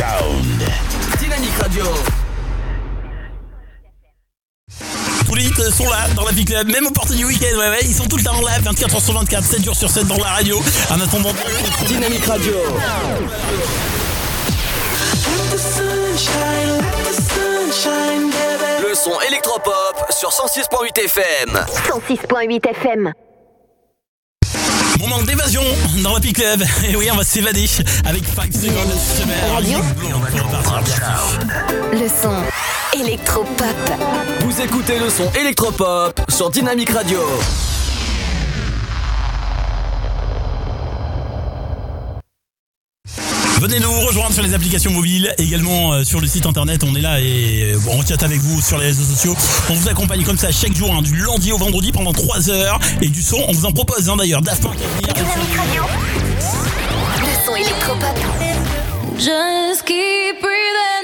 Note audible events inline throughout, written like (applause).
Sound. Dynamique Radio. Tous les hits sont là dans la Big Club, même au portes du week-end, ouais, ouais, ils sont tout le temps là, 24 h sur 24, 7 jours sur 7 dans la radio. En attendant, Dynamique Radio. Le son électropop sur 106.8 FM. 106.8 FM. Moment d'évasion dans la Club. (laughs) Et oui, on va s'évader avec 5 secondes de Radio. summer. Le son électropop. Vous écoutez le son électropop sur Dynamique Radio. Venez nous rejoindre sur les applications mobiles, également euh, sur le site internet. On est là et euh, on chat avec vous sur les réseaux sociaux. On vous accompagne comme ça chaque jour, hein, du lundi au vendredi pendant 3 heures. Et du son, on vous en propose hein, d'ailleurs. Daft Punk Radio. Le son électropop. Just keep breathing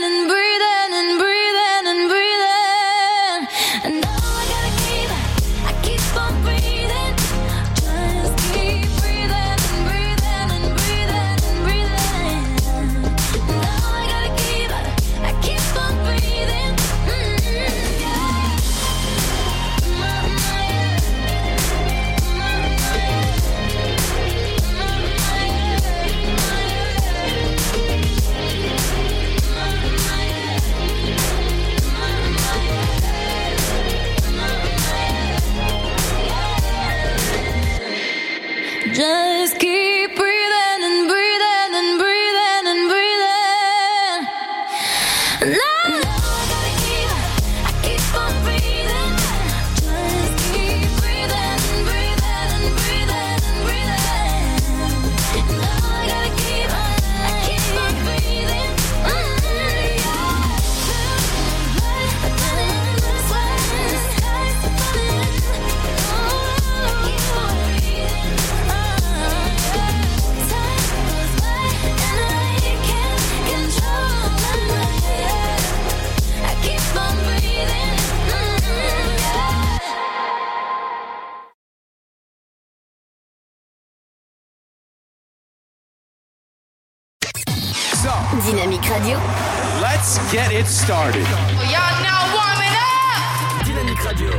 get started. Y'all now warming up. Dynamique Radio.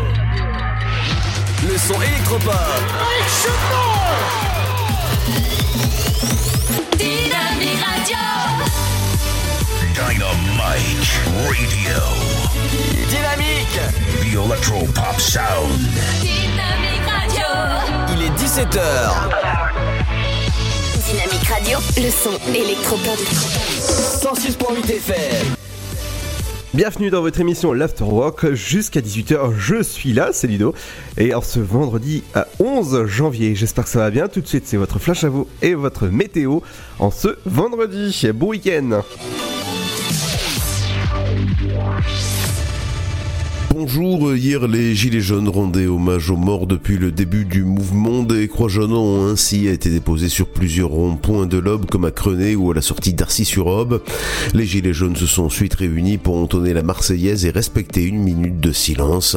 Le son électropop. Dynamique Radio. Dynamite Radio. Dynamique. The Electro Pop Sound. Dynamique Radio. Il est 17h. Dynamique Radio. Le son électropop. 106.8 FM. Bienvenue dans votre émission l'Afterwork jusqu'à 18h. Je suis là, c'est Ludo. Et en ce vendredi à 11 janvier, j'espère que ça va bien. Tout de suite, c'est votre flash à vous et votre météo en ce vendredi. Bon week-end. Bonjour, hier les Gilets jaunes rendaient hommage aux morts depuis le début du mouvement. Des croix jaunes ont ainsi été déposées sur plusieurs ronds-points de l'Aube comme à Crenay ou à la sortie d'Arcy-sur-Aube. Les Gilets jaunes se sont ensuite réunis pour entonner la Marseillaise et respecter une minute de silence.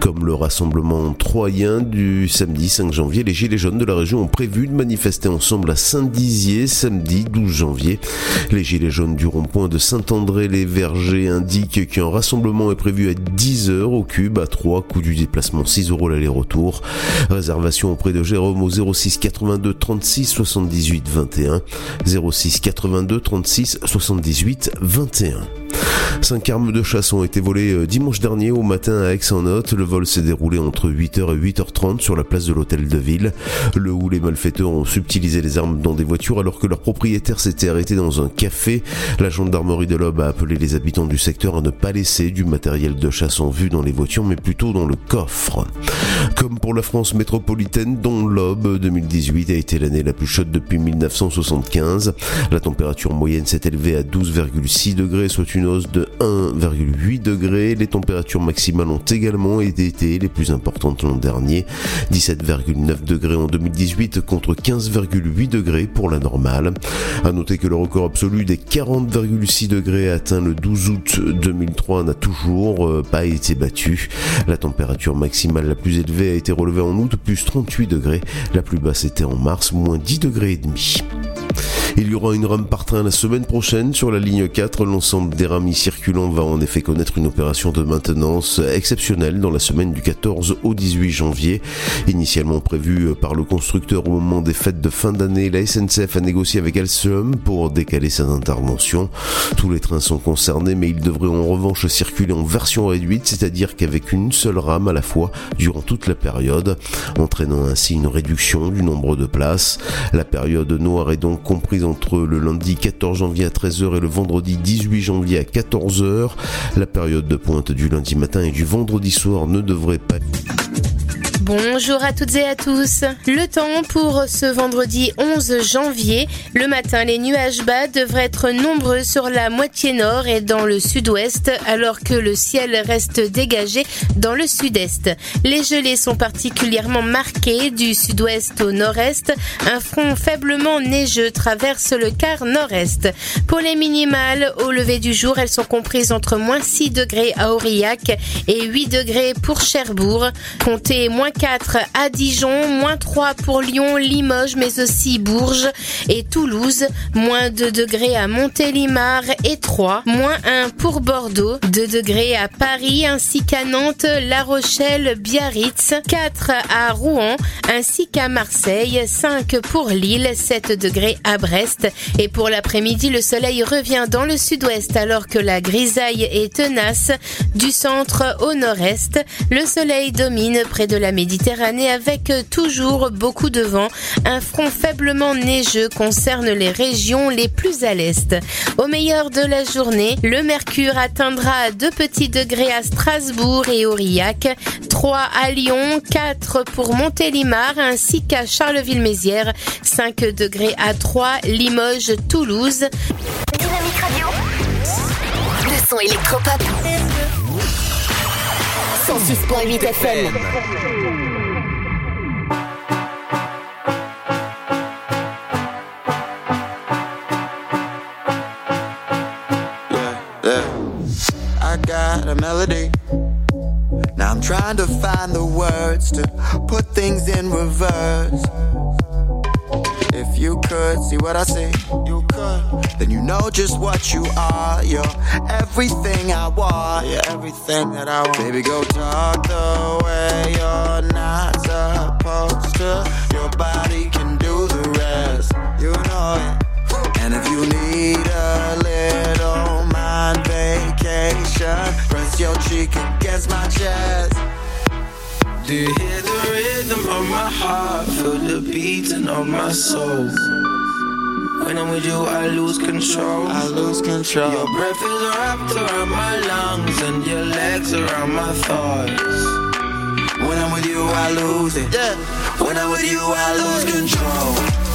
Comme le rassemblement troyen du samedi 5 janvier, les Gilets jaunes de la région ont prévu de manifester ensemble à Saint-Dizier samedi 12 janvier. Les Gilets jaunes du rond-point de Saint-André-les-Vergers indiquent qu'un rassemblement est prévu à 10 heures au cube à 3 coût du déplacement 6 euros l'aller-retour. Réservation auprès de Jérôme au 06 82 36 78 21. 06 82 36 78 21. Cinq armes de chasse ont été volées euh, dimanche dernier au matin à Aix-en-Note. Le vol s'est déroulé entre 8h et 8h30 sur la place de l'hôtel de ville. Le ou les malfaiteurs ont subtilisé les armes dans des voitures alors que leur propriétaire s'était arrêté dans un café. La gendarmerie de l'Aube a appelé les habitants du secteur à ne pas laisser du matériel de chasse en vue dans les voitures mais plutôt dans le coffre. Comme pour la France métropolitaine dont l'Aube 2018 a été l'année la plus chaude depuis 1975. La température moyenne s'est élevée à 12,6 degrés soit une hausse de 1,8 degrés. Les températures maximales ont également été les plus importantes l'an dernier. 17,9 degrés en 2018 contre 15,8 degrés pour la normale. À noter que le record absolu des 40,6 degrés atteint le 12 août 2003 n'a toujours euh, pas été battu. La température maximale la plus élevée a été relevée en août, plus 38 degrés. La plus basse était en mars, moins 10 degrés et demi. Il y aura une rame par train la semaine prochaine sur la ligne 4. L'ensemble des rames y circulant va en effet connaître une opération de maintenance exceptionnelle dans la semaine du 14 au 18 janvier. Initialement prévue par le constructeur au moment des fêtes de fin d'année, la SNCF a négocié avec Alstom pour décaler cette intervention. Tous les trains sont concernés, mais ils devraient en revanche circuler en version réduite, c'est-à-dire qu'avec une seule rame à la fois durant toute la période, entraînant ainsi une réduction du nombre de places. La période noire est donc comprise entre le lundi 14 janvier à 13h et le vendredi 18 janvier à 14h. La période de pointe du lundi matin et du vendredi soir ne devrait pas Bonjour à toutes et à tous. Le temps pour ce vendredi 11 janvier. Le matin, les nuages bas devraient être nombreux sur la moitié nord et dans le sud-ouest, alors que le ciel reste dégagé dans le sud-est. Les gelées sont particulièrement marquées du sud-ouest au nord-est. Un front faiblement neigeux traverse le quart nord-est. Pour les minimales, au lever du jour, elles sont comprises entre moins 6 degrés à Aurillac et 8 degrés pour Cherbourg. Comptez moins 4 à Dijon, moins 3 pour Lyon, Limoges, mais aussi Bourges et Toulouse, moins 2 degrés à Montélimar et 3, moins 1 pour Bordeaux, 2 degrés à Paris ainsi qu'à Nantes, La Rochelle, Biarritz, 4 à Rouen ainsi qu'à Marseille, 5 pour Lille, 7 degrés à Brest et pour l'après-midi le soleil revient dans le sud-ouest alors que la grisaille est tenace du centre au nord-est. Le soleil domine près de la Méditerranée avec toujours beaucoup de vent. Un front faiblement neigeux concerne les régions les plus à l'est. Au meilleur de la journée, le mercure atteindra 2 petits degrés à Strasbourg et Aurillac, 3 à Lyon, 4 pour Montélimar ainsi qu'à Charleville-Mézières, 5 degrés à 3, Limoges, Toulouse. Dynamique Radio. Le son. 106.8 FM. I got a melody. Now I'm trying to find the words to put things in reverse. If you could see what I see, you could. Then you know just what you are. You're everything I want. You're everything that I want. Baby, go talk the way you're not supposed to. Your body can do the rest. You know it. And if you need a little mind vacation, press your cheek against my chest. Do you hear Feel the beating of my soul. When I'm with you, I lose control. I lose control. Your breath is wrapped around my lungs and your legs around my thighs. When I'm with you, I lose it. Yeah. When I'm with you, I lose control.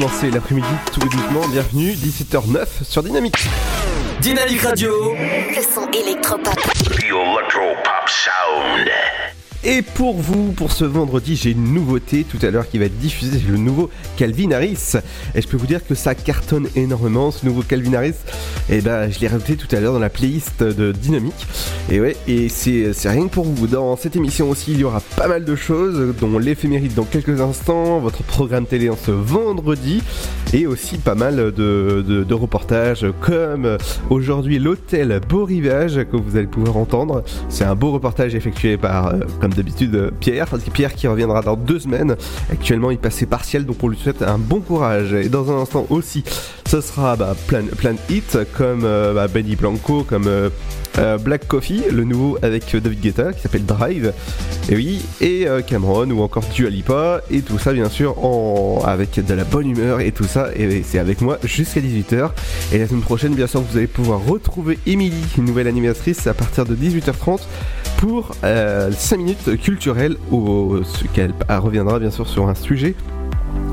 Commencer l'après-midi tout doucement. Bienvenue, 17h09 sur Dynamique. Dynamique Radio. Le son électropop. The Electro Pop Sound. Et pour vous, pour ce vendredi, j'ai une nouveauté tout à l'heure qui va être diffusée, c'est le nouveau Calvin Harris. Et je peux vous dire que ça cartonne énormément, ce nouveau Calvin Harris. Et ben, je l'ai rajouté tout à l'heure dans la playlist de Dynamique. Et ouais, et c'est rien que pour vous. Dans cette émission aussi, il y aura pas mal de choses, dont l'éphéméride dans quelques instants, votre programme télé en ce vendredi, et aussi pas mal de, de- reportages, comme aujourd'hui l'hôtel Beau Rivage que vous allez pouvoir entendre. C'est un beau reportage effectué par, euh, comme d'habitude, Pierre, Pierre qui reviendra dans deux semaines. Actuellement, il passait partiel, donc on lui souhaite un bon courage. Et dans un instant aussi, ce sera bah, plein, plein de hits comme euh, bah, Benny Blanco, comme euh, euh, Black Coffee, le nouveau avec David Guetta qui s'appelle Drive. Et oui, et Cameron ou encore Dua Lipa. Et tout ça, bien sûr, en... avec de la bonne humeur et tout ça. Et c'est avec moi jusqu'à 18h. Et la semaine prochaine, bien sûr, vous allez pouvoir retrouver Émilie, une nouvelle animatrice, à partir de 18h30 pour euh, 5 minutes culturelles où ce qu'elle elle reviendra bien sûr sur un sujet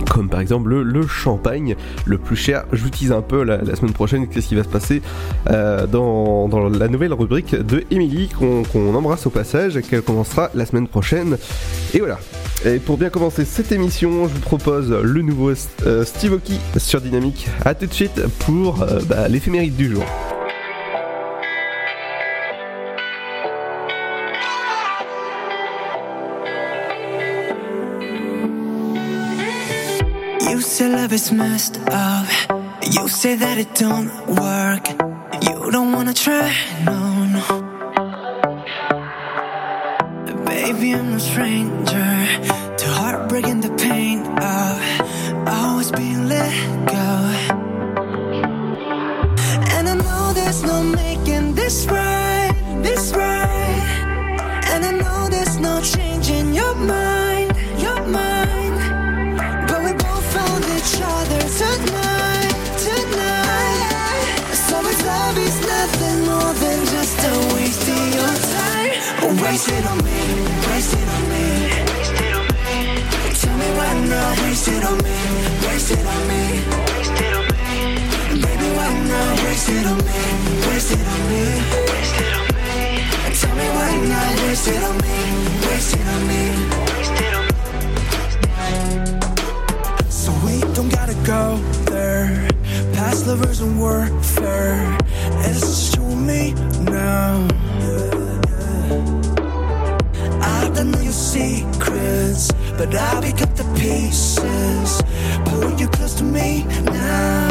comme par exemple le, champagne le plus cher. Tease un peu la, semaine prochaine qu'est-ce qui va se passer euh, dans, la nouvelle rubrique de Émilie qu'on embrasse au passage et qu'elle commencera la semaine prochaine. Et voilà. Et pour bien commencer cette émission, je vous propose le nouveau euh, Steve Aoki sur Dynamique. A tout de suite pour euh, bah, du jour. Is messed up. You say that it don't work. You don't wanna try, no, no. Baby, I'm no stranger to heartbreak and the pain of always being let go. And I know there's no making this right, Waste it on me, waste it on me. Tell me why not, waste it on me, waste it on me. Baby, why not, waste it on me, waste it on me. Tell me why not, waste it on me, waste it on me. So we don't gotta go there. Past lovers and warfare. It's just you and me now. Secrets, but I pick up the pieces. Pull you close to me now.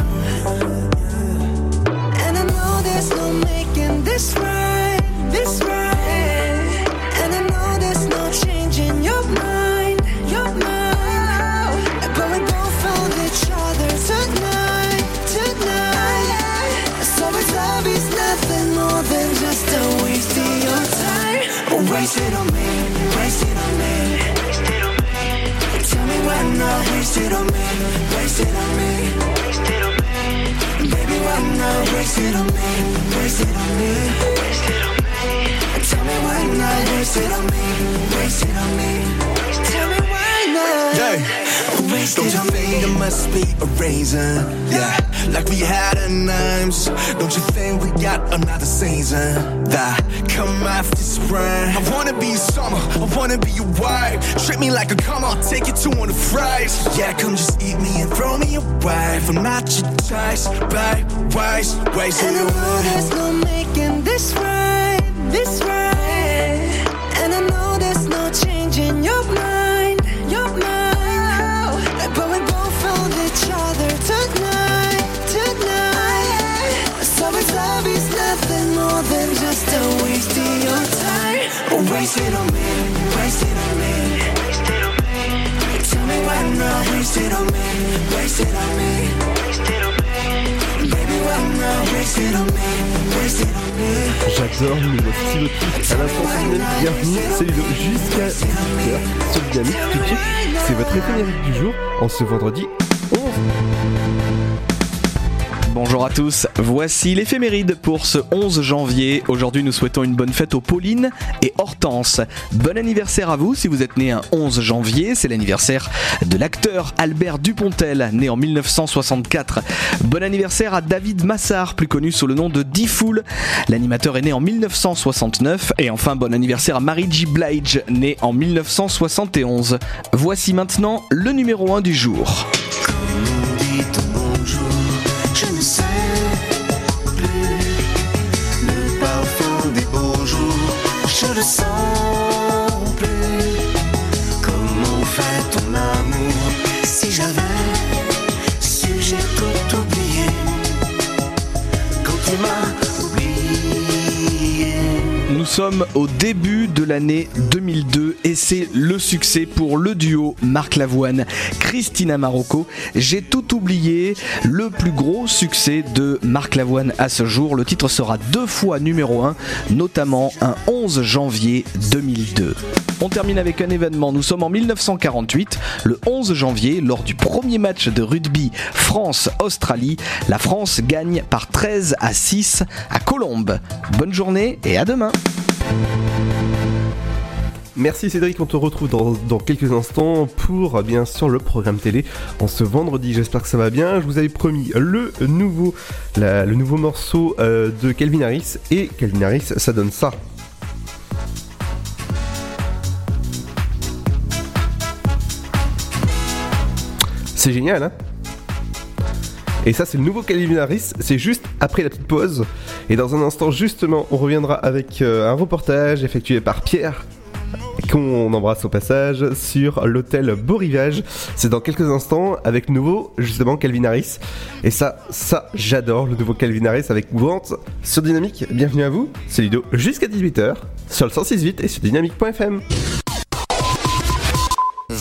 And I know there's no making this right, this right. And I know there's no changing your mind, your mind. But we both found each other tonight, tonight. So it's is nothing more than just a waste of your time. Waste it on me, waste it on me. Tell me why not waste it on me, waste it on me. Baby, why not waste it on me, waste it on me. Tell me why not waste it on me, waste it on me. Tell me why not. Yeah. Waste Don't you think it must be a reason? Yeah, like we had a names. Don't you think we got another season? That come after spring. I wanna be summer, I wanna be your wife. Treat me like a come, I'll take you to one of fries. Yeah, come just eat me and throw me away. I'm not your choice, babe. Waste, waste And I know there's no making this right, this right. And I know there's no changing your mind, time. Waste it on me, waste it on me. Tell me why not waste it on me, waste it on me. Baby, why not waste it on me, waste it on me. J'adore le nouveau Steve Aoki. À l'instant, c'est. Bienvenue, jusqu'à 18h sur Dynamique. Tout de suite, c'est votre éphémérique du jour en ce vendredi 11. Bonjour à tous, voici l'éphéméride pour ce 11 janvier. Aujourd'hui nous souhaitons une bonne fête aux Pauline et Hortense. Bon anniversaire à vous si vous êtes né un 11 janvier, c'est l'anniversaire de l'acteur Albert Dupontel, né en 1964. Bon anniversaire à David Massard, plus connu sous le nom de D-Fool. L'animateur est né en 1969. Et enfin bon anniversaire à Mary J. Blige, né en 1971. Voici maintenant le numéro 1 du jour. Au début de l'année 2002 et c'est le succès pour le duo Marc Lavoine, Christina Marocco. J'ai tout oublié, le plus gros succès de Marc Lavoine à ce jour. Le titre sera deux fois numéro 1, notamment un 11 janvier 2002. On termine avec un événement. Nous sommes en 1948, le 11 janvier, lors du premier match de rugby France-Australie. La France gagne par 13 à 6 à Colombes. Bonne journée et à demain. Merci Cédric, on te retrouve dans, quelques instants pour bien sûr le programme télé en ce vendredi. J'espère que ça va bien. Je vous avais promis le nouveau, la- le nouveau morceau euh, de Calvin Harris et Calvin Harris, ça donne ça. C'est génial, hein? Et ça, c'est le nouveau Calvin Harris. C'est juste après la petite pause. Et dans un instant, justement, on reviendra avec euh, un reportage effectué par Pierre qu'on embrasse au passage sur l'hôtel Beau Rivage. C'est dans quelques instants avec nouveau justement Calvin Harris. Et ça, ça j'adore le nouveau Calvin Harris avec Vente sur Dynamique. Bienvenue à vous, c'est Ludo jusqu'à 18h sur le 106.8 et sur dynamique.fm.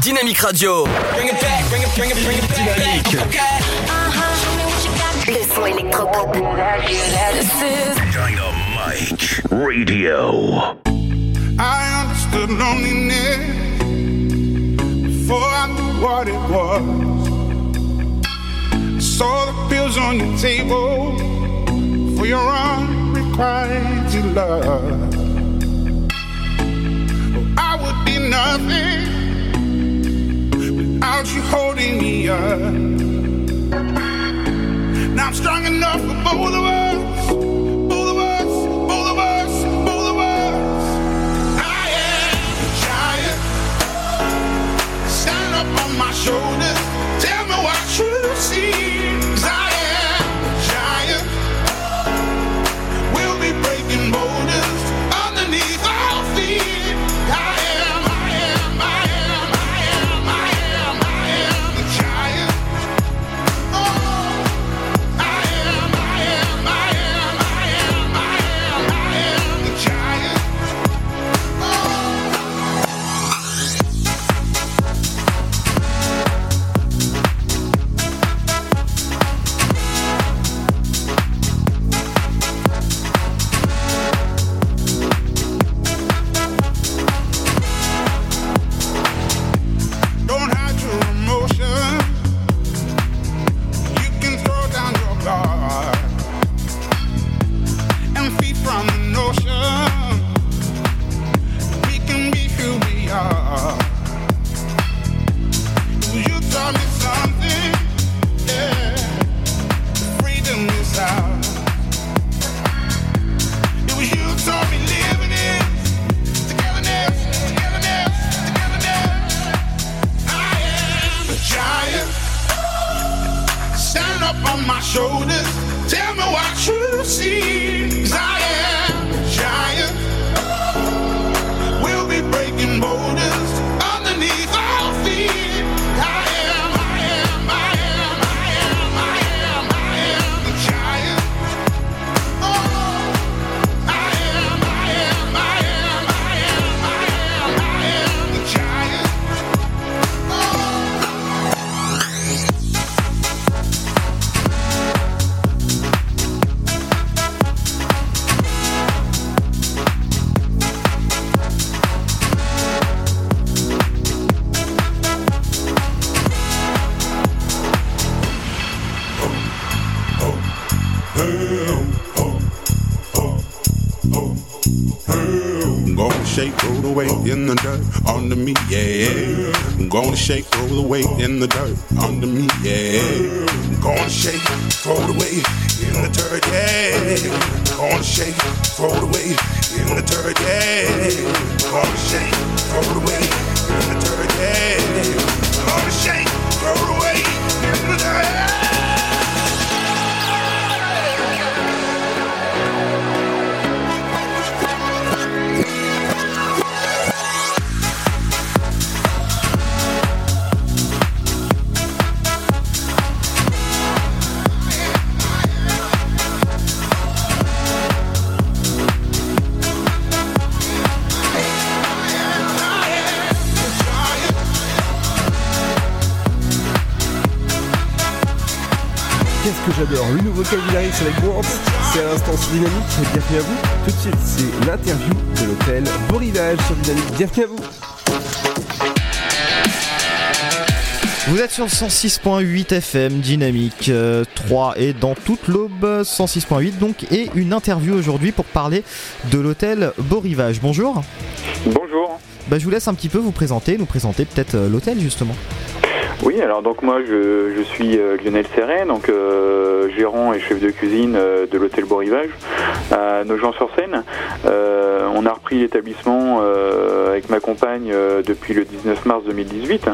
Dynamique Radio. Dynamique. Le son électropop. Dynamite Radio. I understood loneliness before I knew what it was. Saw the pills on your table for your unrequited love. Oh, I would be nothing without you holding me up. Now I'm strong enough for both of us. The dirt under me, yeah. I'm gonna shake, roll the weight in the dirt under me, yeah. I'm gonna shake, throw the weight in the dirt, yeah. I'm gonna shake, throw the weight in the dirt, yeah. I'm gonna shake, throw the weight in the dirt, yeah. I'm gonna shake, throw the weight in the dirt. J'adore Le nouveau Calvin Harris avec Wants, c'est à l'instant sur Dynamique. Bienvenue à vous. Tout de suite, c'est l'interview de l'hôtel Beau Rivage sur Dynamique. Bienvenue à vous. Vous êtes sur le 106.8 FM Dynamique euh, 3 et dans toute l'aube 106.8 donc et une interview aujourd'hui pour parler de l'hôtel Beau Rivage. Bonjour. Bonjour. Bah, je vous laisse un petit peu vous présenter, nous présenter peut-être euh, l'hôtel justement. Oui, alors donc moi je, je suis euh, Lionel Serret, donc euh, gérant et chef de cuisine euh, de l'hôtel Beau Rivage à Nogent-sur-Seine. Euh, on a repris l'établissement avec ma compagne depuis le 19 mars 2018.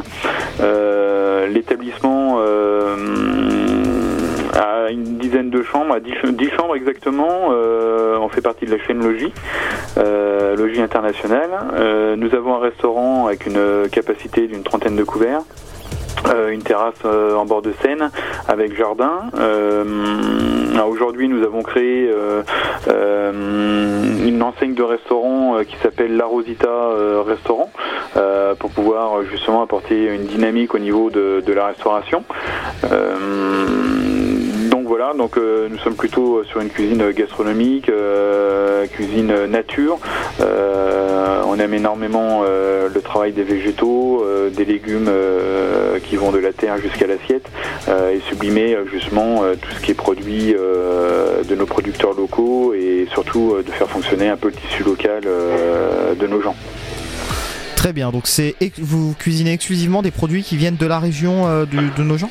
Euh, l'établissement a une dizaine de chambres, à 10, ch- 10 chambres exactement. Euh, on fait partie de la chaîne Logis, euh, Logis International. Euh, nous avons un restaurant avec une capacité d'une trentaine de couverts. Euh, une terrasse euh, en bord de Seine avec jardin. Euh, Aujourd'hui, nous avons créé une enseigne de restaurant qui s'appelle La Rosita Restaurant pour pouvoir justement apporter une dynamique au niveau de, la restauration. Donc voilà, donc euh, nous sommes plutôt sur une cuisine gastronomique, cuisine nature. On aime énormément euh, le travail des végétaux, euh, des légumes euh, qui vont de la terre jusqu'à l'assiette euh, et sublimer euh, justement euh, tout ce qui est produit euh, de nos producteurs locaux et surtout euh, de faire fonctionner un peu le tissu local euh, de nos gens. Très bien, donc c'est vous cuisinez exclusivement des produits qui viennent de la région euh, de nos gens?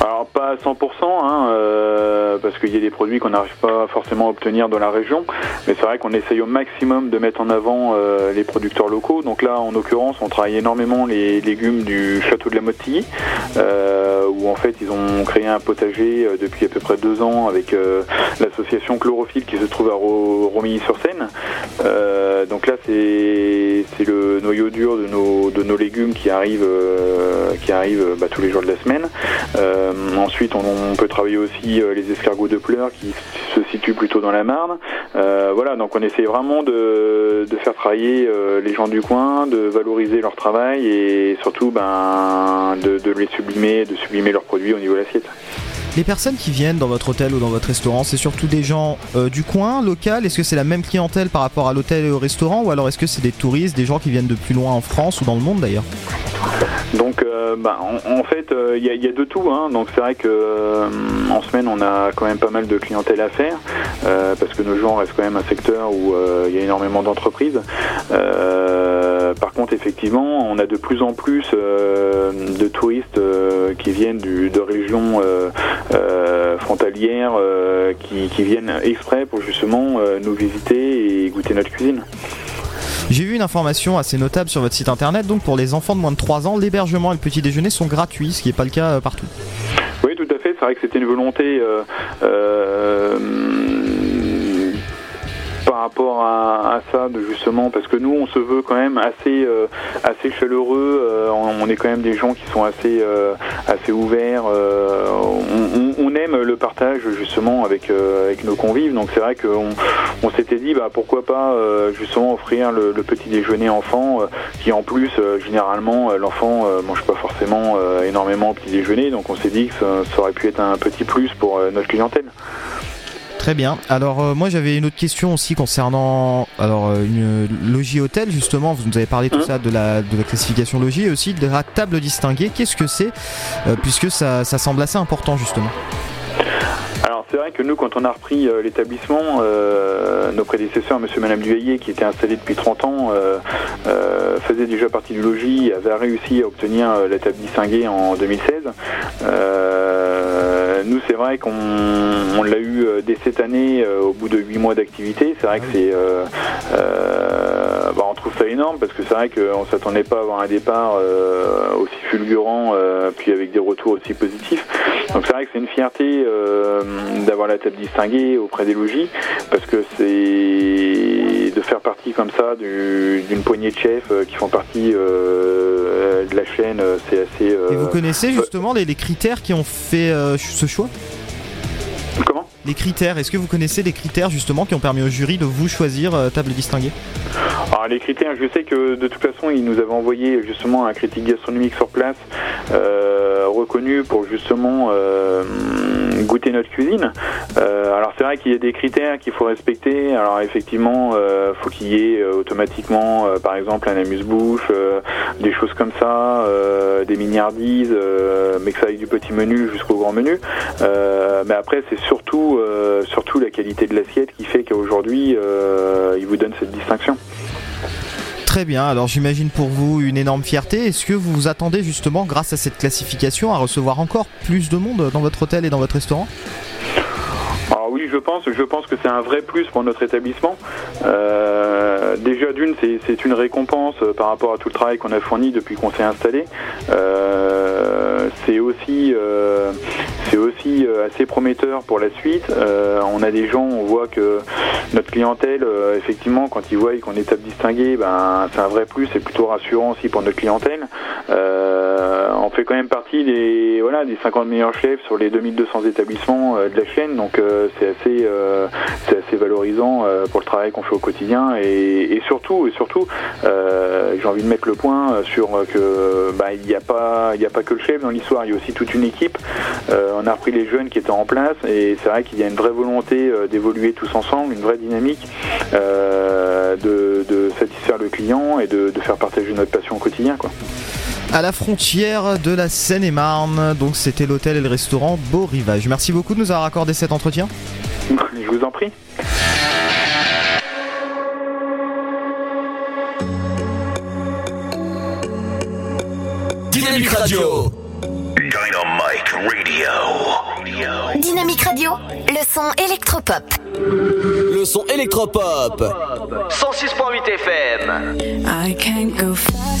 Alors pas à 100%, hein, euh, parce qu'il y a des produits qu'on n'arrive pas forcément à obtenir dans la région, mais c'est vrai qu'on essaye au maximum de mettre en avant euh, les producteurs locaux. Donc là, en l'occurrence, on travaille énormément les légumes du château de la Motilly, euh, où en fait ils ont créé un potager euh, depuis à peu près deux ans avec euh, l'association Chlorophylle qui se trouve à Ro- Romilly-sur-Seine. Euh, donc là, c'est le noyau dur de nos, de nos légumes qui arrivent, euh, qui arrivent euh, bah, tous les jours de la semaine. Euh, ensuite, on, on peut travailler aussi euh, les escargots de pleurs qui se situent plutôt dans la Marne. Euh, voilà, donc on essaie vraiment de, de faire travailler euh, les gens du coin, de valoriser leur travail et surtout ben, de, de les sublimer, de sublimer leurs produits au niveau de l'assiette. Les personnes qui viennent dans votre hôtel ou dans votre restaurant, c'est surtout des gens euh, du coin, local? Est-ce que c'est la même clientèle par rapport à l'hôtel et au restaurant? Ou alors est-ce que c'est des touristes, des gens qui viennent de plus loin en France ou dans le monde d'ailleurs? Donc, euh, bah, en, fait, euh, il y, a- il y a de tout. Hein. Donc, c'est vrai que euh, en semaine, on a quand même pas mal de clientèle à faire, euh, parce que nos gens restent quand même un secteur où euh, il y a énormément d'entreprises. Contre, effectivement, on a de plus en plus euh, de touristes euh, qui viennent du, de régions euh, frontalières, qui, qui viennent exprès pour justement nous visiter et goûter notre cuisine. J'ai vu une information assez notable sur votre site internet, donc pour les enfants de moins de 3 ans, l'hébergement et le petit déjeuner sont gratuits, ce qui n'est pas le cas partout. Oui, tout à fait. C'est vrai que c'était une volonté par rapport à, à ça, justement, parce que nous, on se veut quand même assez, euh, assez chaleureux. euh, on, est quand même des gens qui sont assez, euh, assez ouverts. euh, on, on- aime le partage justement avec, euh, avec nos convives. Donc c'est vrai qu'on on s'était dit, bah pourquoi pas euh, justement offrir le, le petit déjeuner enfant, qui en plus généralement l'enfant mange pas forcément énormément au petit déjeuner. Donc on s'est dit que ça, ça aurait pu être un petit plus pour notre clientèle. Très bien. Alors euh, moi j'avais une autre question aussi concernant alors euh, une logis hôtel justement. Vous nous avez parlé tout ça de la de la classification logis et aussi de la table distinguée. Qu'est-ce que c'est Euh, puisque ça, ça semble assez important justement. Alors c'est vrai que nous, quand on a repris l'établissement, nos prédécesseurs, Monsieur et Madame Duhayer, qui étaient installés depuis 30 ans, faisaient déjà partie du logis, avaient réussi à obtenir la table distinguée en 2016. Euh, nous, c'est vrai qu'on on l'a eu euh, dès cette année, euh, au bout de 8 mois d'activité. C'est vrai que c'est, euh, euh, bah, on trouve ça énorme parce que c'est vrai qu'on s'attendait pas à avoir un départ euh, aussi fulgurant, euh, puis avec des retours aussi positifs. Donc c'est vrai que c'est une fierté euh, d'avoir la table distinguée auprès des logis, parce que c'est de faire partie comme ça du- d'une poignée de chefs euh, qui font partie euh, de la chaîne, euh, c'est assez... euh, Et vous connaissez justement les, les critères qui ont fait euh, ce choix? Comment? Les critères. Est-ce que vous connaissez les critères justement qui ont permis au jury de vous choisir table distinguée? Alors les critères, je sais que de toute façon, ils nous avaient envoyé justement un critique gastronomique sur place, euh, reconnu pour justement euh, goûter notre cuisine. Euh, alors c'est vrai qu'il y a des critères qu'il faut respecter. Alors effectivement, euh, faut qu'il y ait euh, automatiquement, euh, par exemple, un amuse-bouche, euh, des choses comme ça, euh, des miniardises, euh, mais que ça aille du petit menu jusqu'au grand menu. Mais après, c'est surtout, surtout la qualité de l'assiette qui fait qu'aujourd'hui, il vous donne cette distinction. Très bien, alors j'imagine pour vous une énorme fierté. Est-ce que vous vous attendez justement, grâce à cette classification, à recevoir encore plus de monde dans votre hôtel et dans votre restaurant? Alors oui, je pense, je pense que c'est un vrai plus pour notre établissement. Euh, déjà d'une, c'est, une récompense euh, par rapport à tout le travail qu'on a fourni depuis qu'on s'est installé. Euh, c'est aussi, euh, c'est aussi euh, assez prometteur pour la suite. Euh, on a des gens, on voit que notre clientèle, effectivement, quand ils voient qu'on est table distinguée, ben c'est un vrai plus, c'est plutôt rassurant aussi pour notre clientèle. Euh, on fait quand même partie des voilà des 50 meilleurs chefs sur les 2200 établissements euh, de la chaîne, donc euh, c'est assez euh, c'est assez valorisant pour le travail qu'on fait au quotidien et, et surtout et surtout j'ai envie de mettre le point sur que bah, il n'y a pas il a pas que le chef dans l'histoire, il y a aussi toute une équipe. On a repris les jeunes qui étaient en place et c'est vrai qu'il y a une vraie volonté d'évoluer tous ensemble, une vraie dynamique de, de satisfaire le client et de, de faire partager notre passion au quotidien quoi. À la frontière de la Seine-et-Marne, donc c'était l'hôtel et le restaurant Beau Rivage. Merci beaucoup de nous avoir accordé cet entretien. Je vous en prie. Dynamique Radio. Dynamite Radio. Dynamique Radio, le son électropop. Le son électropop. 106.8 FM. I can't go fast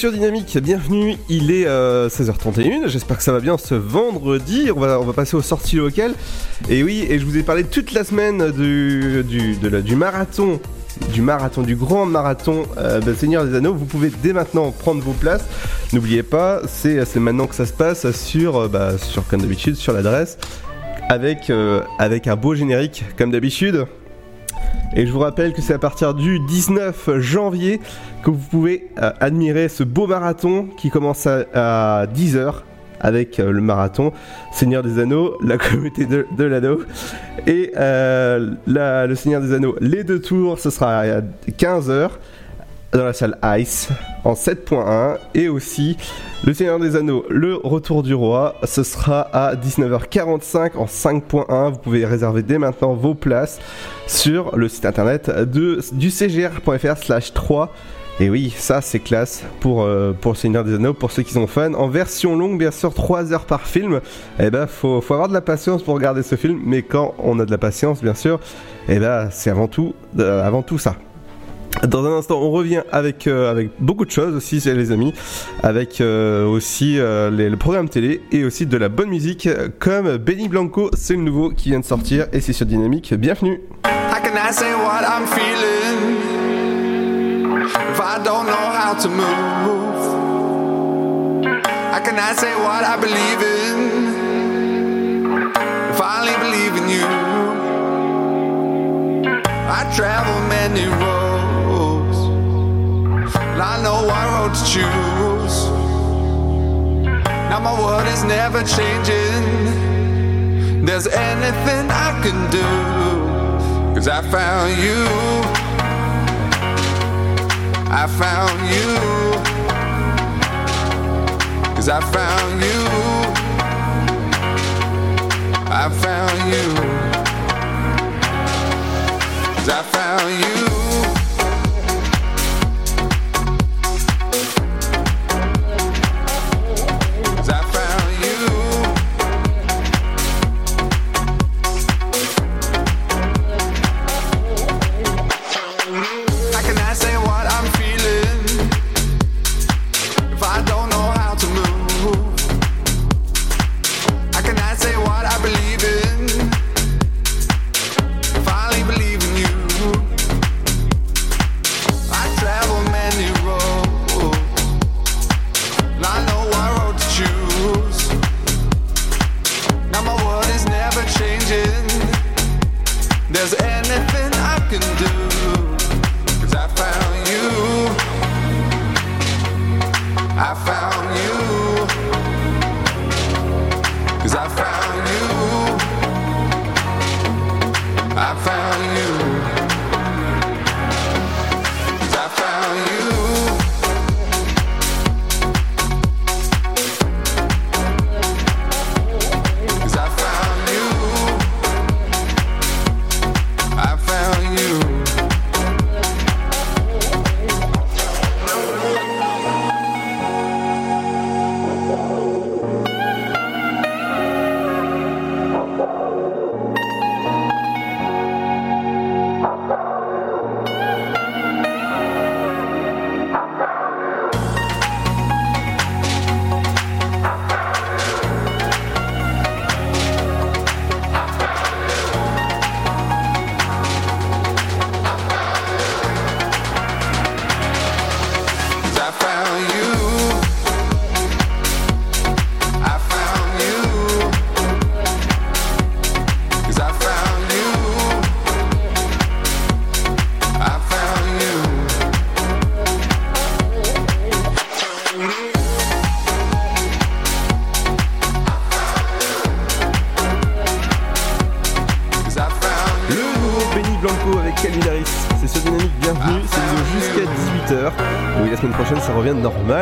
sur bienvenue, il est euh, 16h31, j'espère que ça va bien ce vendredi, on va, on va passer aux sorties locales. Et oui, et je vous ai parlé toute la semaine du, du, de du marathon, du marathon, du grand marathon euh, bah, Seigneur des Anneaux, vous pouvez dès maintenant prendre vos places. N'oubliez pas, c'est maintenant que ça se passe sur, euh, bah, sur comme d'habitude, sur l'adresse, avec, euh, avec un beau générique comme d'habitude. Et je vous rappelle que c'est à partir du 19 janvier que vous pouvez euh, admirer ce beau marathon qui commence à, à 10h avec euh, le marathon Seigneur des Anneaux, (laughs) la communauté de, l'anneau et euh, le Seigneur des Anneaux. Les deux tours, ce sera à 15h dans la salle Ice en 7.1 et aussi le Seigneur des Anneaux, le retour du roi, ce sera à 19h45 en 5.1. Vous pouvez réserver dès maintenant vos places sur le site internet de, du cgr.fr slash 3. Et oui, ça c'est classe pour, euh, pour le Seigneur des Anneaux, pour ceux qui sont fans. En version longue, bien sûr, 3 heures par film. Eh ben, faut, faut avoir de la patience pour regarder ce film, mais quand on a de la patience, bien sûr, eh ben, c'est avant tout, euh, avant tout ça. Dans un instant, on revient avec, euh, avec beaucoup de choses aussi, les amis, avec euh, aussi euh, les- le programme télé et aussi de la bonne musique comme Benny Blanco, c'est le nouveau qui vient de sortir et c'est sur Dynamique. Bienvenue. How can I say what I'm feeling? If I don't know how to move? Can say what I believe in? If I only believe in you? I travel many roads, and I know what road to choose. Now my world is never changing. There's anything I can do. Cause I found you. I found you. Cause I found you. I found you. Cause I found you.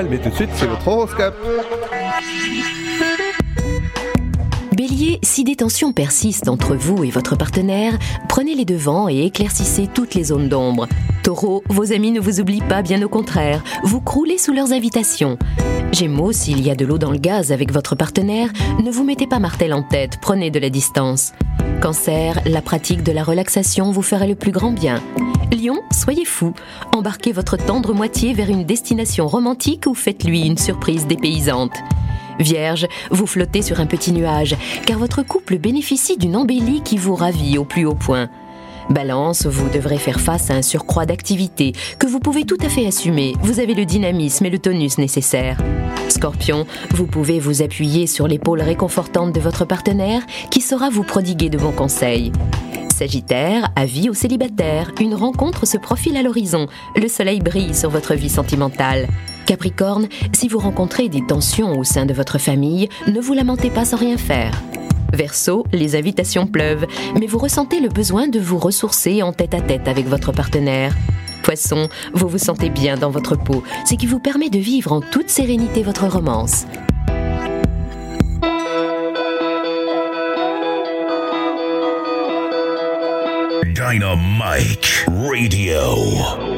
Mais tout de suite, c'est votre horoscope. Bélier, si des tensions persistent entre vous et votre partenaire, prenez les devants et éclaircissez toutes les zones d'ombre. Taureau, vos amis ne vous oublient pas, bien au contraire, vous croulez sous leurs invitations. Gémeaux, s'il y a de l'eau dans le gaz avec votre partenaire, ne vous mettez pas martel en tête, prenez de la distance. Cancer, la pratique de la relaxation vous ferait le plus grand bien. Lion, soyez fou. Embarquez votre tendre moitié vers une destination romantique ou faites-lui une surprise dépaysante. Vierge, vous flottez sur un petit nuage, car votre couple bénéficie d'une embellie qui vous ravit au plus haut point. Balance, vous devrez faire face à un surcroît d'activité que vous pouvez tout à fait assumer. Vous avez le dynamisme et le tonus nécessaires. Scorpion, vous pouvez vous appuyer sur l'épaule réconfortante de votre partenaire qui saura vous prodiguer de bons conseils. Sagittaire, avis aux célibataires, une rencontre se profile à l'horizon. Le soleil brille sur votre vie sentimentale. Capricorne, si vous rencontrez des tensions au sein de votre famille, ne vous lamentez pas sans rien faire. Verseau, les invitations pleuvent, mais vous ressentez le besoin de vous ressourcer en tête à tête avec votre partenaire. Poisson, vous vous sentez bien dans votre peau, ce qui vous permet de vivre en toute sérénité votre romance. Dynamite Radio.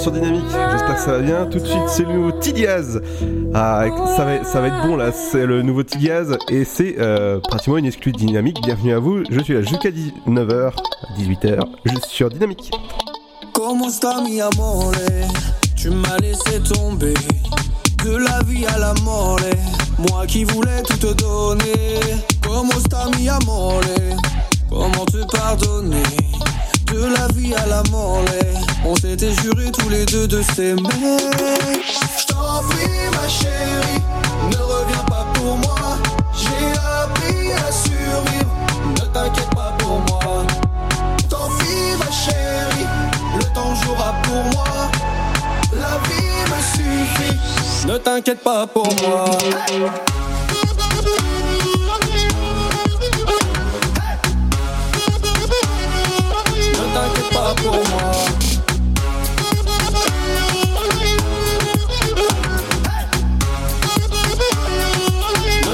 sur Dynamique. J'espère que ça va bien. Tout de suite, c'est le nouveau T-Diaz. Ah, ça va, ça va être bon là. C'est le nouveau T-Diaz et c'est euh, pratiquement une exclue Dynamique. Bienvenue à vous. Je suis là jusqu'à 19h, 18h, juste sur Dynamique. Comment Tu m'as laissé tomber De la vie à la mort Moi qui voulais tout te donner Comment Comment te pardonner? De la vie à la mort On s'était juré tous les deux de s'aimer Je t'en prie ma chérie Ne reviens pas pour moi J'ai appris à survivre Ne t'inquiète pas pour moi pis ma chérie, le temps jouera pour moi. La vie me suffit, ne t'inquiète pas pour moi. Ne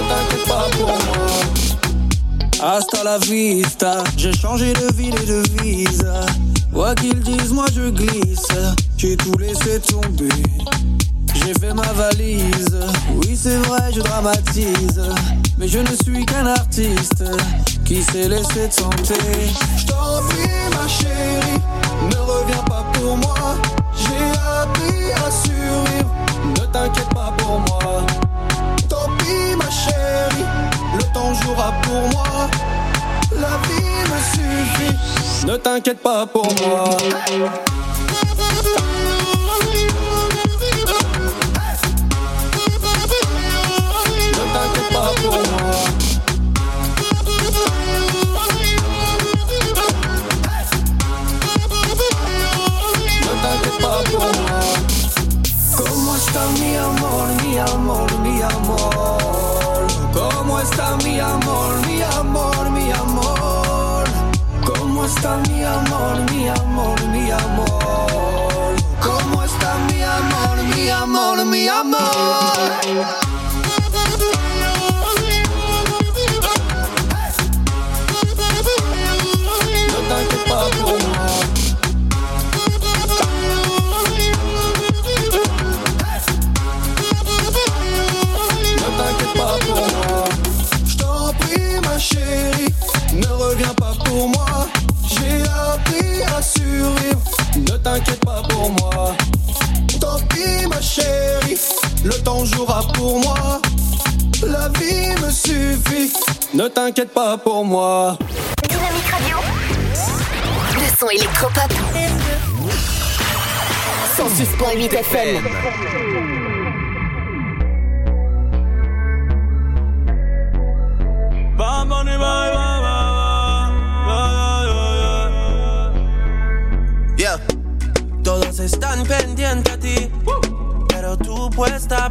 t'inquiète pas pour moi. Hasta la vista, j'ai changé de ville et de visa. Quoi qu'ils disent, moi je glisse. J'ai tout laissé tomber. J'ai fait ma valise. Oui, c'est vrai, je dramatise. Mais je ne suis qu'un artiste qui s'est laissé tenter. Je t'en ma chérie, ne reviens pas pour moi. J'ai appris à survivre, ne t'inquiète pas pour moi. Tant pis ma chérie, le temps jouera pour moi. La vie me suffit, ne t'inquiète pas pour moi. mi amor, mi amor, mi amor? ¿Cómo está mi amor, mi amor, mi amor? Ne t'inquiète pas pour moi. Radio. Le son électropop. 106.8 FM. Yeah. Todos están pendientes a ti, pero puesta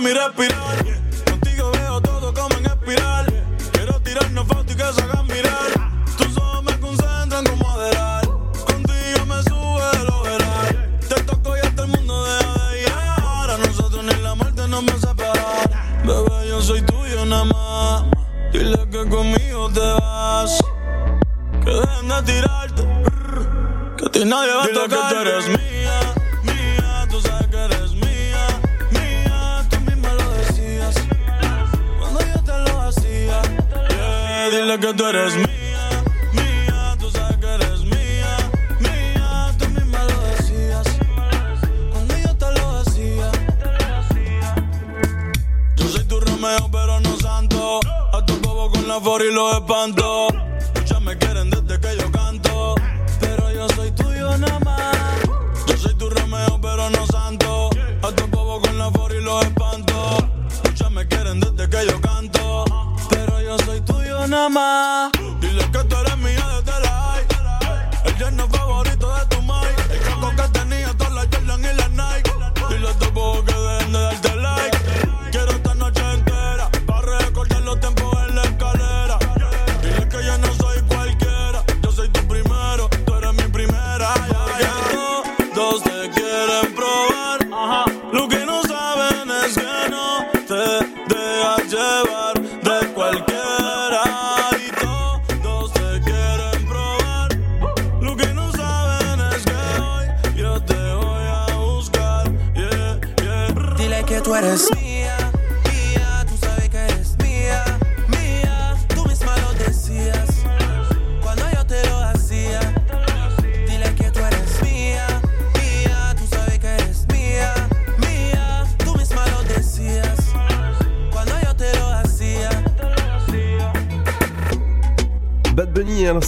mi respirar.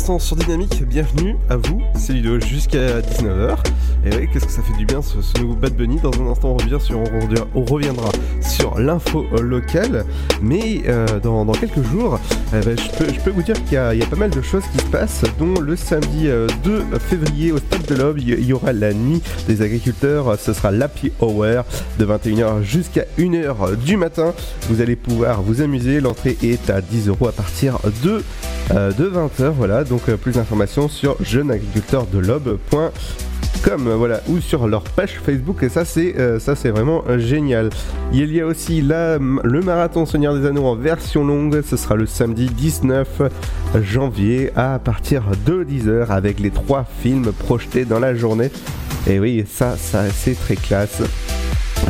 Sur Dynamique, bienvenue à vous, c'est Ludo jusqu'à 19h. Et oui, qu'est-ce que ça fait du bien ce, nouveau Bad Bunny Dans un instant, on, revient sur, on, reviendra- sur l'info euh, locale, mais euh, dans, quelques jours, euh, ben, je, peux, peux vous dire qu'il y, a- pas mal de choses qui se passent, dont le samedi euh, 2 février au Stade de l'Aube, il y- aura la nuit des agriculteurs, ce sera l'Happy Hour de 21h jusqu'à 1h du matin. Vous allez pouvoir vous amuser, l'entrée est à 10 euros à partir de, euh, de 20h. Voilà, donc euh, plus d'informations sur jeuneagriculteurdel'Aube.com comme voilà ou sur leur page Facebook et ça c'est euh, ça c'est vraiment euh, génial. Il y a aussi la, le marathon Seigneur des Anneaux en version longue, ce sera le samedi 19 janvier à partir de 10h avec les trois films projetés dans la journée. Et oui, ça ça c'est très classe.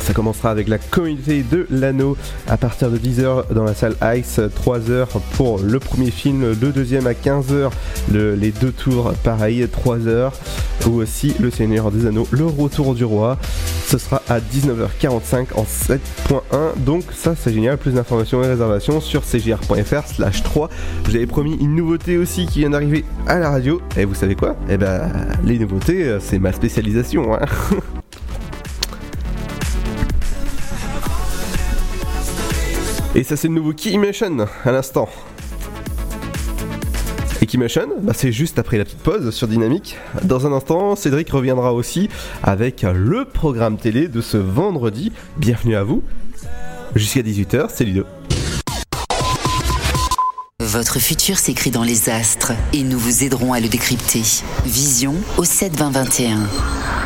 Ça commencera avec la communauté de l'anneau à partir de 10h dans la salle Ice, 3h pour le premier film, le deuxième à 15h, le- les deux tours pareil, 3h, ou aussi le Seigneur des Anneaux, le retour du roi, ce sera à 19h45 en 7.1, donc ça c'est génial, plus d'informations et réservations sur cgr.fr slash 3. Je vous avais promis une nouveauté aussi qui vient d'arriver à la radio, et vous savez quoi? Eh ben les nouveautés euh, c'est ma spécialisation. hein. (laughs) Et ça c'est le nouveau Keymotion à l'instant. Et Keymotion, bah, c'est juste après la petite pause sur Dynamique. Dans un instant, Cédric reviendra aussi avec le programme télé de ce vendredi. Bienvenue à vous. Jusqu'à 18h, c'est Ludo. Votre futur s'écrit dans les astres et nous vous aiderons à le décrypter. Vision au 7 20 21.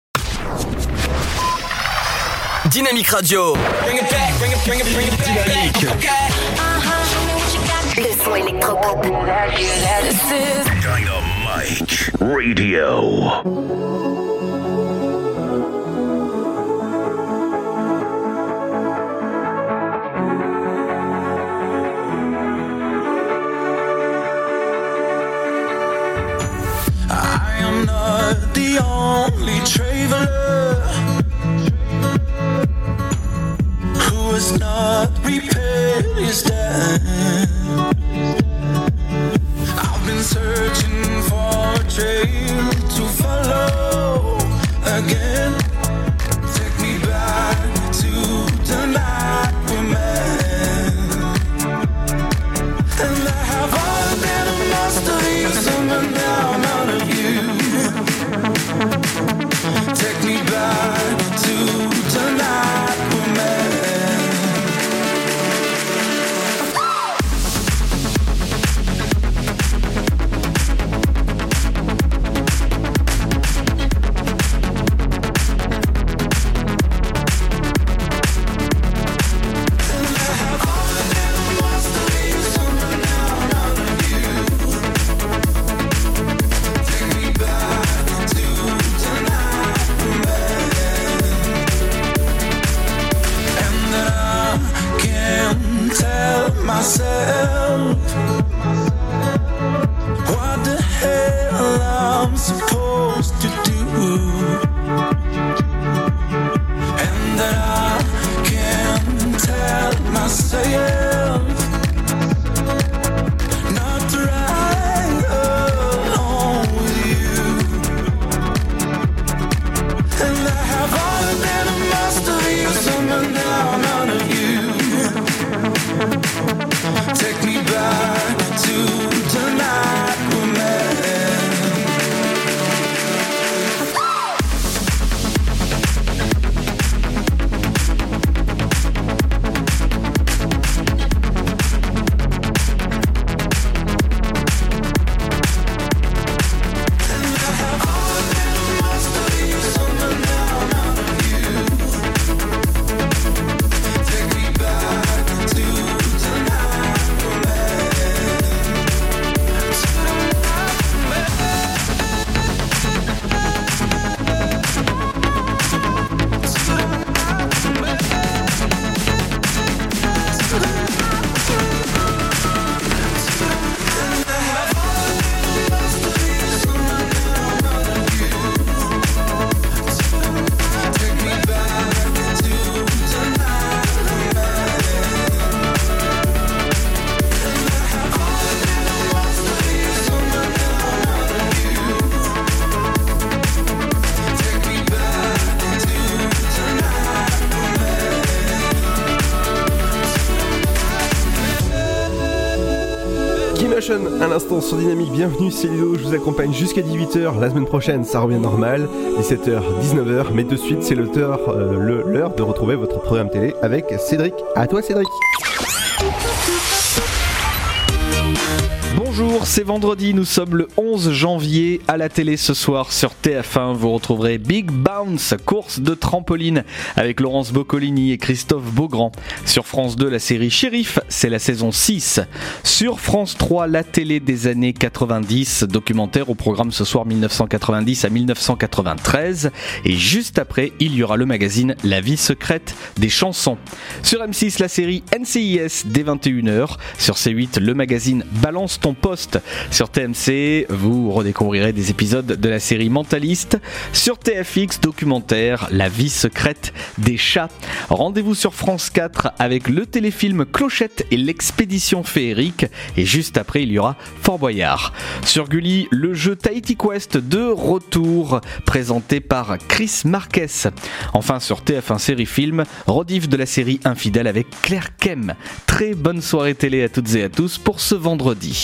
Dynamique Radio. Dynamique. Le son électropop. Dynamite Radio. I am not the only traveler who has not repaid his debt. I've been searching for a trail to follow again. say l'instant sur Dynamique. Bienvenue, c'est Ludo. Je vous accompagne jusqu'à 18h. La semaine prochaine, ça revient normal. 17h, 19h. Mais de suite, c'est l'heure euh, l'heure de retrouver votre programme télé avec Cédric. À toi, Cédric. Bonjour, c'est vendredi, nous sommes le 11 janvier à la télé ce soir sur TF1. Vous retrouverez Big Bounce, course de trampoline avec Laurence Boccolini et Christophe Beaugrand. Sur France 2, la série Shérif, c'est la saison 6. Sur France 3, la télé des années 90, documentaire au programme ce soir 1990 à 1993. Et juste après, il y aura le magazine La vie secrète des chansons. Sur M6, la série NCIS dès 21h. Sur C8, le magazine Balance ton poste. Sur TMC, vous redécouvrirez des épisodes de la série Mentaliste. Sur TFX, documentaire La vie secrète des chats. Rendez-vous sur France 4 avec le téléfilm Clochette et l'expédition féerique. Et juste après, il y aura Fort Boyard. Sur Gulli, le jeu Tahiti Quest de retour, présenté par Chris Marquez. Enfin, sur TF1 Série Film, rediff de la série Infidèle avec Claire Kem. Très bonne soirée télé à toutes et à tous pour ce vendredi.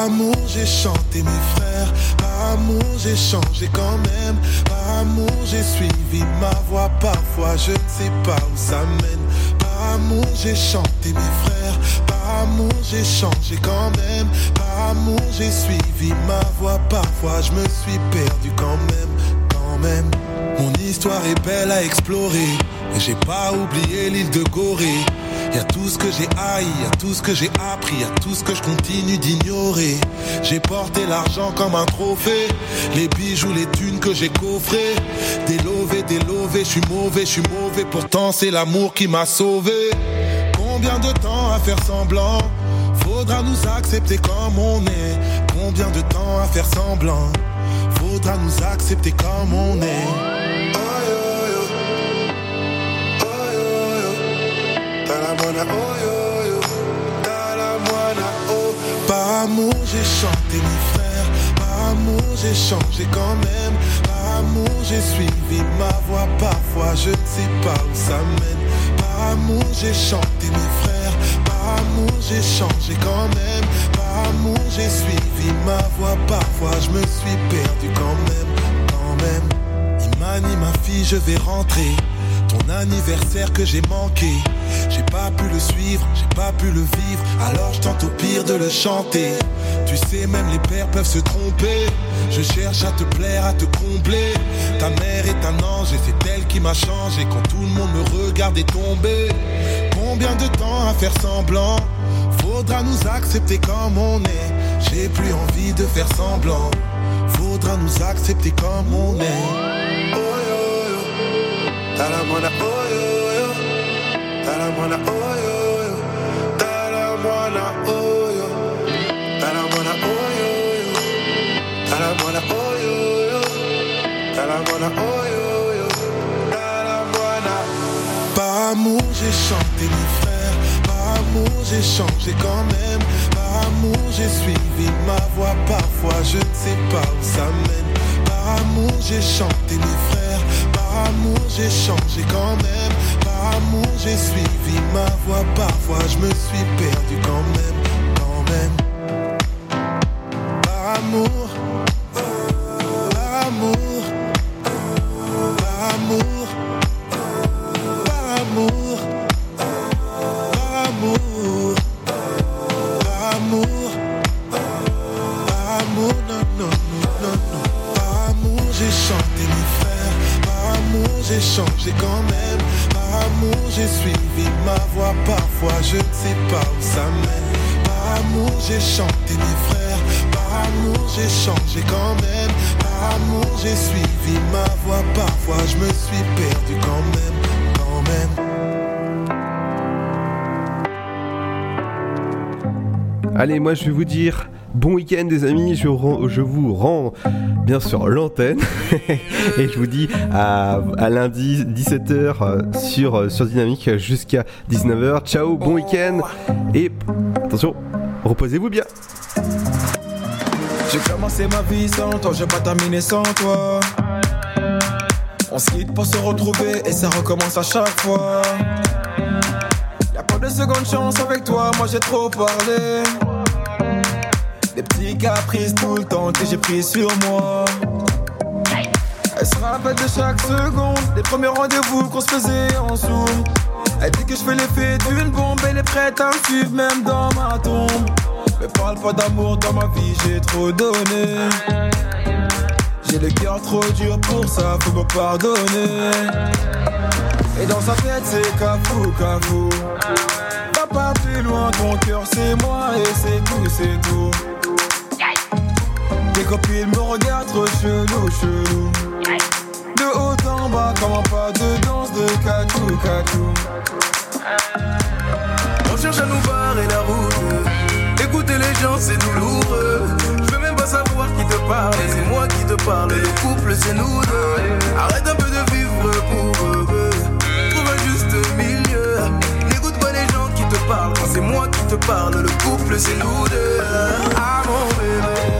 Amour j'ai chanté mes frères, par amour j'ai changé quand même, par amour j'ai suivi ma voix, parfois je ne sais pas où ça mène, par amour j'ai chanté mes frères, par amour j'ai changé quand même, par amour j'ai suivi ma voix, parfois je me suis perdu quand même, quand même. Mon histoire est belle à explorer, et j'ai pas oublié l'île de Gorée. Y a tout ce que j'ai haï, y a tout ce que j'ai appris, y a tout ce que je continue d'ignorer. J'ai porté l'argent comme un trophée, les bijoux, les thunes que j'ai coffrés. Délové, délové, je suis mauvais, je suis mauvais, pourtant c'est l'amour qui m'a sauvé. Combien de temps à faire semblant? Faudra nous accepter comme on est. Combien de temps à faire semblant? Faudra nous accepter comme on est. Oh. Par amour j'ai chanté mes frères, par amour j'ai changé quand même, par amour j'ai suivi ma voix, parfois je ne sais pas où ça mène, par amour j'ai chanté mes frères, par amour j'ai changé quand même, par amour j'ai suivi ma voix, parfois je me suis perdu quand même, quand même. Imani ma fille je vais rentrer, ton anniversaire que j'ai manqué. J'ai pas pu le suivre, j'ai pas pu le vivre, alors je tente au pire de le chanter. Tu sais, même les pères peuvent se tromper. Je cherche à te plaire, à te combler. Ta mère est un ange et c'est elle qui m'a changé quand tout le monde me regardait tomber. Combien de temps à faire semblant? Faudra nous accepter comme on est. J'ai plus envie de faire semblant. Faudra nous accepter comme on est. Par amour, j'ai chanté mes frères. Par amour, j'ai changé quand même. Par amour, j'ai suivi ma voix. Parfois, je ne sais pas où ça mène. Par amour, j'ai chanté mes frères. Amour, j'ai changé quand même. Par amour, j'ai suivi ma voix. Parfois, je me suis perdu quand même. Allez, moi je vais vous dire bon week-end des amis, je, rends- je vous rends bien sûr l'antenne (laughs) et je vous dis à, à lundi 17h sur, euh, sur Dynamique jusqu'à 19h. Ciao, bon week-end et attention, reposez-vous bien. J'ai commencé ma vie sans toi, j'ai pas terminé sans toi. On se quitte pour se retrouver et ça recommence à chaque fois. Y'a pas de seconde chance avec toi, moi j'ai trop parlé. Des petits caprices tout le temps que j'ai pris sur moi. Elle se rappelle de chaque seconde, des premiers rendez-vous qu'on se faisait en zoom. Elle dit que je fais l'effet d'une bombe, elle est prête à me suivre même dans ma tombe. Mais parle pas d'amour dans ma vie, j'ai trop donné. J'ai le cœur trop dur pour ça, faut me pardonner. Et dans sa tête, c'est cafou, cafou. Va pas plus loin, ton cœur c'est moi et c'est tout, c'est tout. Tes copines me regardent chelou, chelou. De haut en bas, comme un pas de danse de catou, catou. On cherche à nous barrer la route. Écouter les gens, c'est douloureux. Je veux même pas savoir qui te parle. C'est moi qui te parle. Le couple, c'est nous deux. Arrête un peu de vivre pour eux. Trouve un juste milieu. N'écoute pas les gens qui te parlent. C'est moi qui te parle, le couple, c'est nous deux. Ah mon bébé.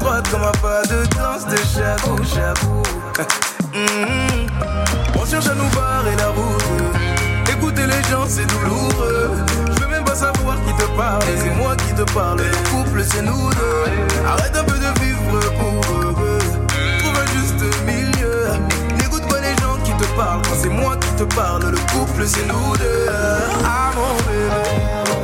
Droite, comme un pas de danse de chabou, chabou. On cherche à nous barrer la route. Écouter les gens, c'est douloureux. Je veux même pas savoir qui te parle. et C'est moi qui te parle. Le couple, c'est nous deux. Arrête un peu de vivre pour. Trouve un juste milieu. N'écoute pas les gens qui te parlent. Quand c'est moi qui te parle, le couple, c'est nous deux. Ah mon